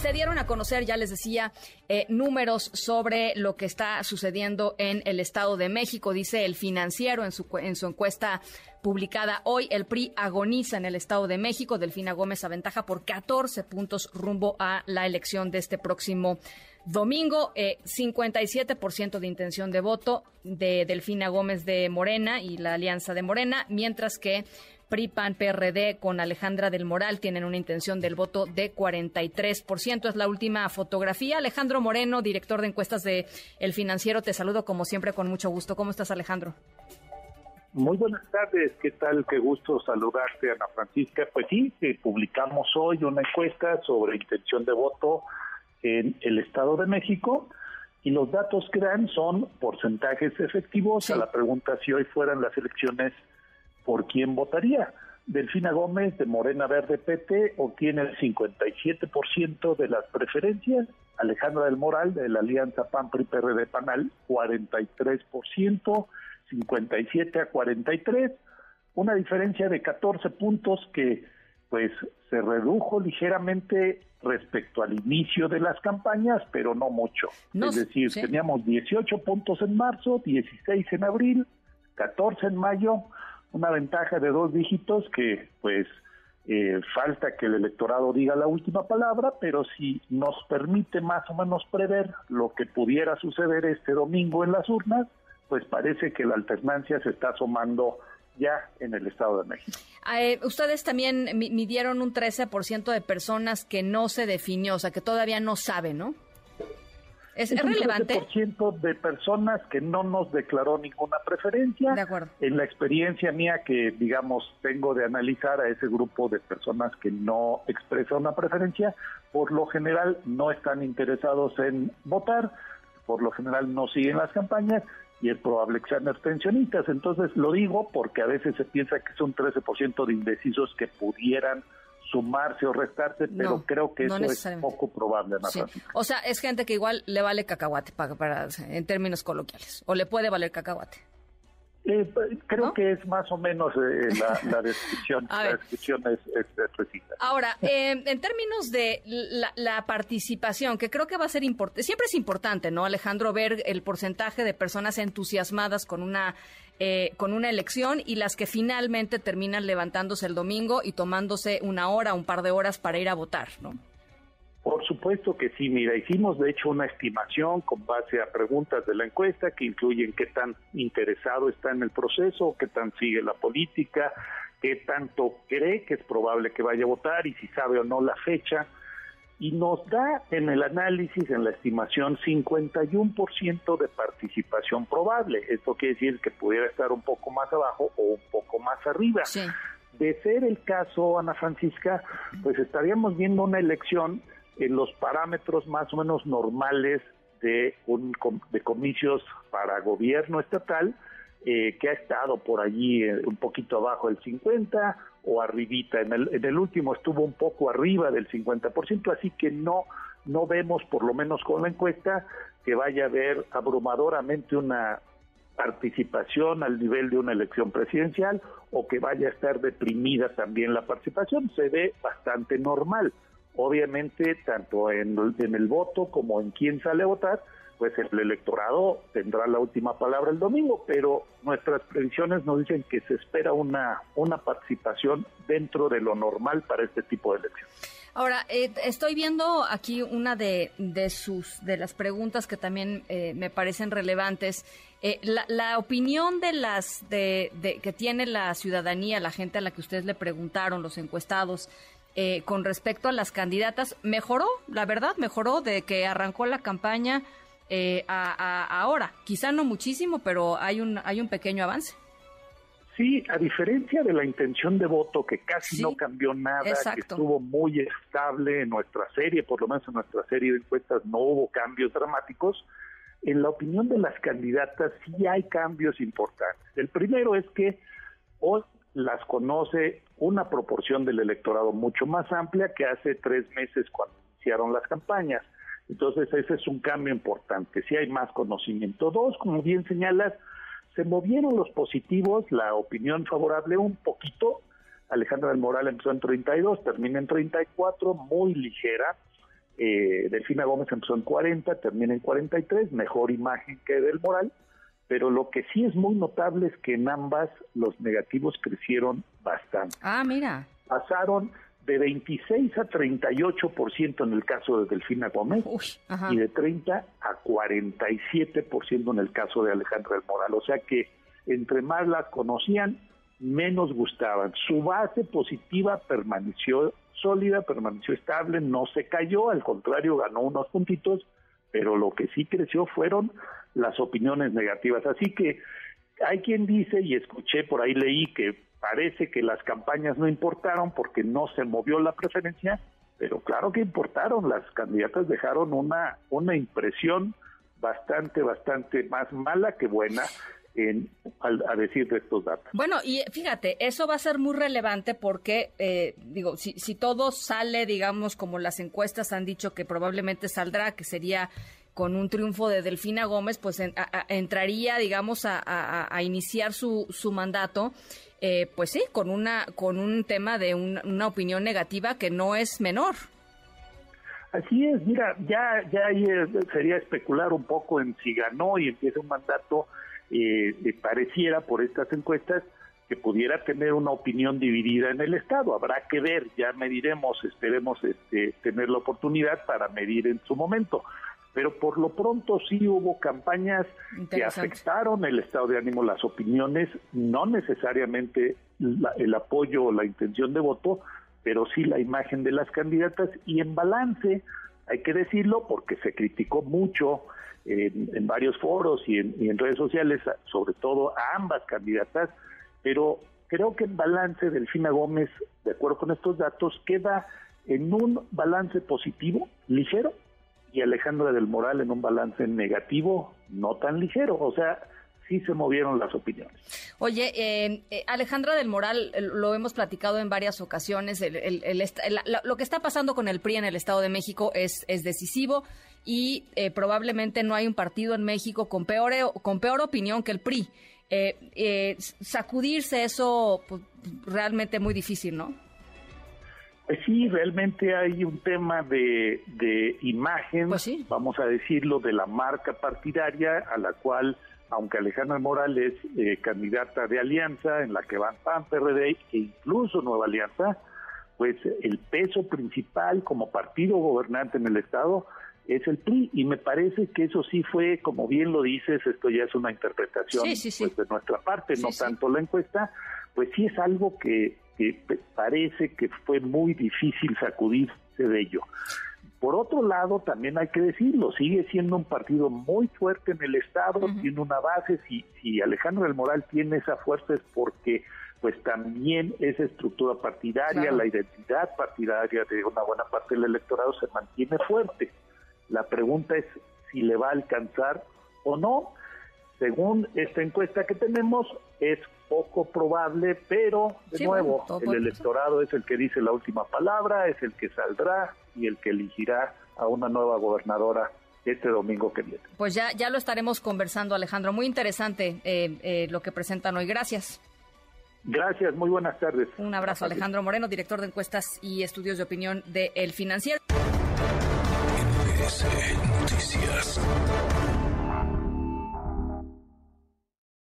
Se dieron a conocer, ya les decía, eh, números sobre lo que está sucediendo en el Estado de México. Dice el financiero en su, en su encuesta publicada hoy, el PRI agoniza en el Estado de México. Delfina Gómez aventaja por 14 puntos rumbo a la elección de este próximo domingo. 57% eh, de intención de voto de Delfina Gómez de Morena y la Alianza de Morena, mientras que PRI, PAN, PRD con Alejandra del Moral tienen una intención del voto de 43%. Es la última fotografía. Alejandro Moreno, director de encuestas de El Financiero, te saludo como siempre con mucho gusto. ¿Cómo estás, Alejandro? Muy buenas tardes, ¿qué tal? Qué gusto saludarte, Ana Francisca. Pues sí, publicamos hoy una encuesta sobre intención de voto en el Estado de México y los datos que dan son porcentajes efectivos a la pregunta si hoy fueran las elecciones por quién votaría. Delfina Gómez de Morena Verde PT obtiene el 57% de las preferencias, Alejandra del Moral de la Alianza PAN PRI PRD PANAL 43%, 57 a 43, una diferencia de 14 puntos que pues se redujo ligeramente respecto al inicio de las campañas, pero no mucho. es decir, teníamos 18 puntos en marzo, 16 en abril, 14 en mayo, una ventaja de dos dígitos que pues eh, falta que el electorado diga la última palabra, pero si nos permite más o menos prever lo que pudiera suceder este domingo en las urnas, pues parece que la alternancia se está asomando ya en el Estado de México. Eh, ustedes también midieron un 13% de personas que no se definió, o sea, que todavía no saben, ¿no? ¿Es, es relevante? de personas que no nos declaró ninguna preferencia. De acuerdo. En la experiencia mía que, digamos, tengo de analizar a ese grupo de personas que no expresa una preferencia, por lo general no están interesados en votar, por lo general no siguen las campañas y es probable que sean abstencionistas. Entonces lo digo porque a veces se piensa que son 13% de indecisos que pudieran sumarse o restarse, pero creo que eso es poco probable. O sea, es gente que igual le vale cacahuate para, para, en términos coloquiales, o le puede valer cacahuate. Eh, creo que es más o menos eh, la, descripción. la descripción es, precisa. Ahora, eh, en términos de la, participación, que creo que va a ser importante, siempre es importante, ¿no, Alejandro, ver el porcentaje de personas entusiasmadas con una con una elección y las que finalmente terminan levantándose el domingo y tomándose una hora, un par de horas para ir a votar, ¿no? Supuesto que sí, mira, hicimos de hecho una estimación con base a preguntas de la encuesta que incluyen qué tan interesado está en el proceso, qué tan sigue la política, qué tanto cree que es probable que vaya a votar y si sabe o no la fecha. Y nos da en el análisis, en la estimación, 51% de participación probable. Esto quiere decir que pudiera estar un poco más abajo o un poco más arriba. De ser el caso, Ana Francisca, pues estaríamos viendo una elección en los parámetros más o menos normales de, un, de comicios para gobierno estatal, eh, que ha estado por allí eh, un poquito abajo del 50 o arribita. En el, en el último estuvo un poco arriba del 50%, así que no, no vemos, por lo menos con la encuesta, que vaya a haber abrumadoramente una participación al nivel de una elección presidencial o que vaya a estar deprimida también la participación. Se ve bastante normal. Obviamente, tanto en, el voto como en quién sale a votar, pues el electorado tendrá la última palabra el domingo, pero nuestras previsiones nos dicen que se espera una, una participación dentro de lo normal para este tipo de elección. Ahora, eh, estoy viendo aquí una de, de, sus de las preguntas que también eh, me parecen relevantes. Eh, la, opinión de las de, que tiene la ciudadanía, la gente a la que ustedes le preguntaron, los encuestados, eh, con respecto a las candidatas. Mejoró, la verdad, mejoró de que arrancó la campaña eh, a, ahora. Quizá no muchísimo, pero hay un, hay un pequeño avance. Sí, a diferencia de la intención de voto, que casi no cambió nada, que estuvo muy estable en nuestra serie, por lo menos en nuestra serie de encuestas no hubo cambios dramáticos, en la opinión de las candidatas sí hay cambios importantes. El primero es que hoy las conoce una proporción del electorado mucho más amplia que hace tres meses cuando iniciaron las campañas. Entonces ese es un cambio importante, si hay más conocimiento. Dos, como bien señalas, se movieron los positivos, la opinión favorable un poquito. Alejandra del Moral empezó en 32, termina en 34, muy ligera. Eh, Delfina Gómez empezó en 40, termina en 43, mejor imagen que del Moral. Pero lo que sí es muy notable es que en ambas los negativos crecieron bastante. Ah, mira. Pasaron de 26 a 38% en el caso de Delfina Gómez y de 30 a 47% en el caso de Alejandra del Moral. O sea que entre más las conocían, menos gustaban. Su base positiva permaneció sólida, permaneció estable, no se cayó, al contrario, ganó unos puntitos, pero lo que sí creció fueron las opiniones negativas. Así que hay quien dice, y escuché por ahí, leí que parece que las campañas no importaron porque no se movió la preferencia, pero claro que importaron, las candidatas dejaron una, una impresión bastante, bastante más mala que buena en, a, decir de estos datos. Bueno, y fíjate, eso va a ser muy relevante porque, eh, digo, si, si todo sale, digamos, como las encuestas han dicho que probablemente saldrá, que sería con un triunfo de Delfina Gómez, pues entraría, digamos, a, iniciar su, su mandato eh, pues sí, con una con un tema de una opinión negativa que no es menor. Así es, mira, ya ya ahí sería especular un poco en si ganó y empieza un mandato eh, pareciera por estas encuestas que pudiera tener una opinión dividida en el estado. Habrá que ver, ya mediremos, esperemos este, tener la oportunidad para medir en su momento pero por lo pronto sí hubo campañas que afectaron el estado de ánimo, las opiniones, no necesariamente el apoyo o la intención de voto, pero sí la imagen de las candidatas. Y en balance, hay que decirlo, porque se criticó mucho en, varios foros y en, y en redes sociales, sobre todo a ambas candidatas, pero creo que en balance Delfina Gómez, de acuerdo con estos datos, queda en un balance positivo, ligero, y Alejandra del Moral en un balance negativo no tan ligero. O sea, sí se movieron las opiniones. Oye, eh, eh, Alejandra del Moral, lo hemos platicado en varias ocasiones, lo que está pasando con el PRI en el Estado de México es, decisivo y eh, probablemente no hay un partido en México con peor, con peor opinión que el PRI. sacudirse eso, pues, realmente muy difícil, ¿no? Pues sí, realmente hay un tema de, imagen, pues vamos a decirlo, de la marca partidaria a la cual, aunque Alejandra Morales es eh, candidata de alianza en la que van PAN, PRD e incluso Nueva Alianza, pues el peso principal como partido gobernante en el Estado es el PRI y me parece que eso sí fue, como bien lo dices, esto ya es una interpretación pues, de nuestra parte, no tanto la encuesta, pues sí es algo que que parece que fue muy difícil sacudirse de ello. Por otro lado, también hay que decirlo, sigue siendo un partido muy fuerte en el Estado, tiene una base, si, si Alejandro del Moral tiene esa fuerza es porque pues también esa estructura partidaria, la identidad partidaria de una buena parte del electorado se mantiene fuerte. La pregunta es si le va a alcanzar o no. Según esta encuesta que tenemos, es poco probable, pero de nuevo, el electorado es el que dice la última palabra, es el que saldrá y el que elegirá a una nueva gobernadora este domingo que viene. Pues ya, ya lo estaremos conversando, Alejandro. Muy interesante eh, eh, lo que presentan hoy. Gracias. Gracias, muy buenas tardes. Un abrazo, Alejandro Moreno, director de encuestas y estudios de opinión de El Financiero. Noticias.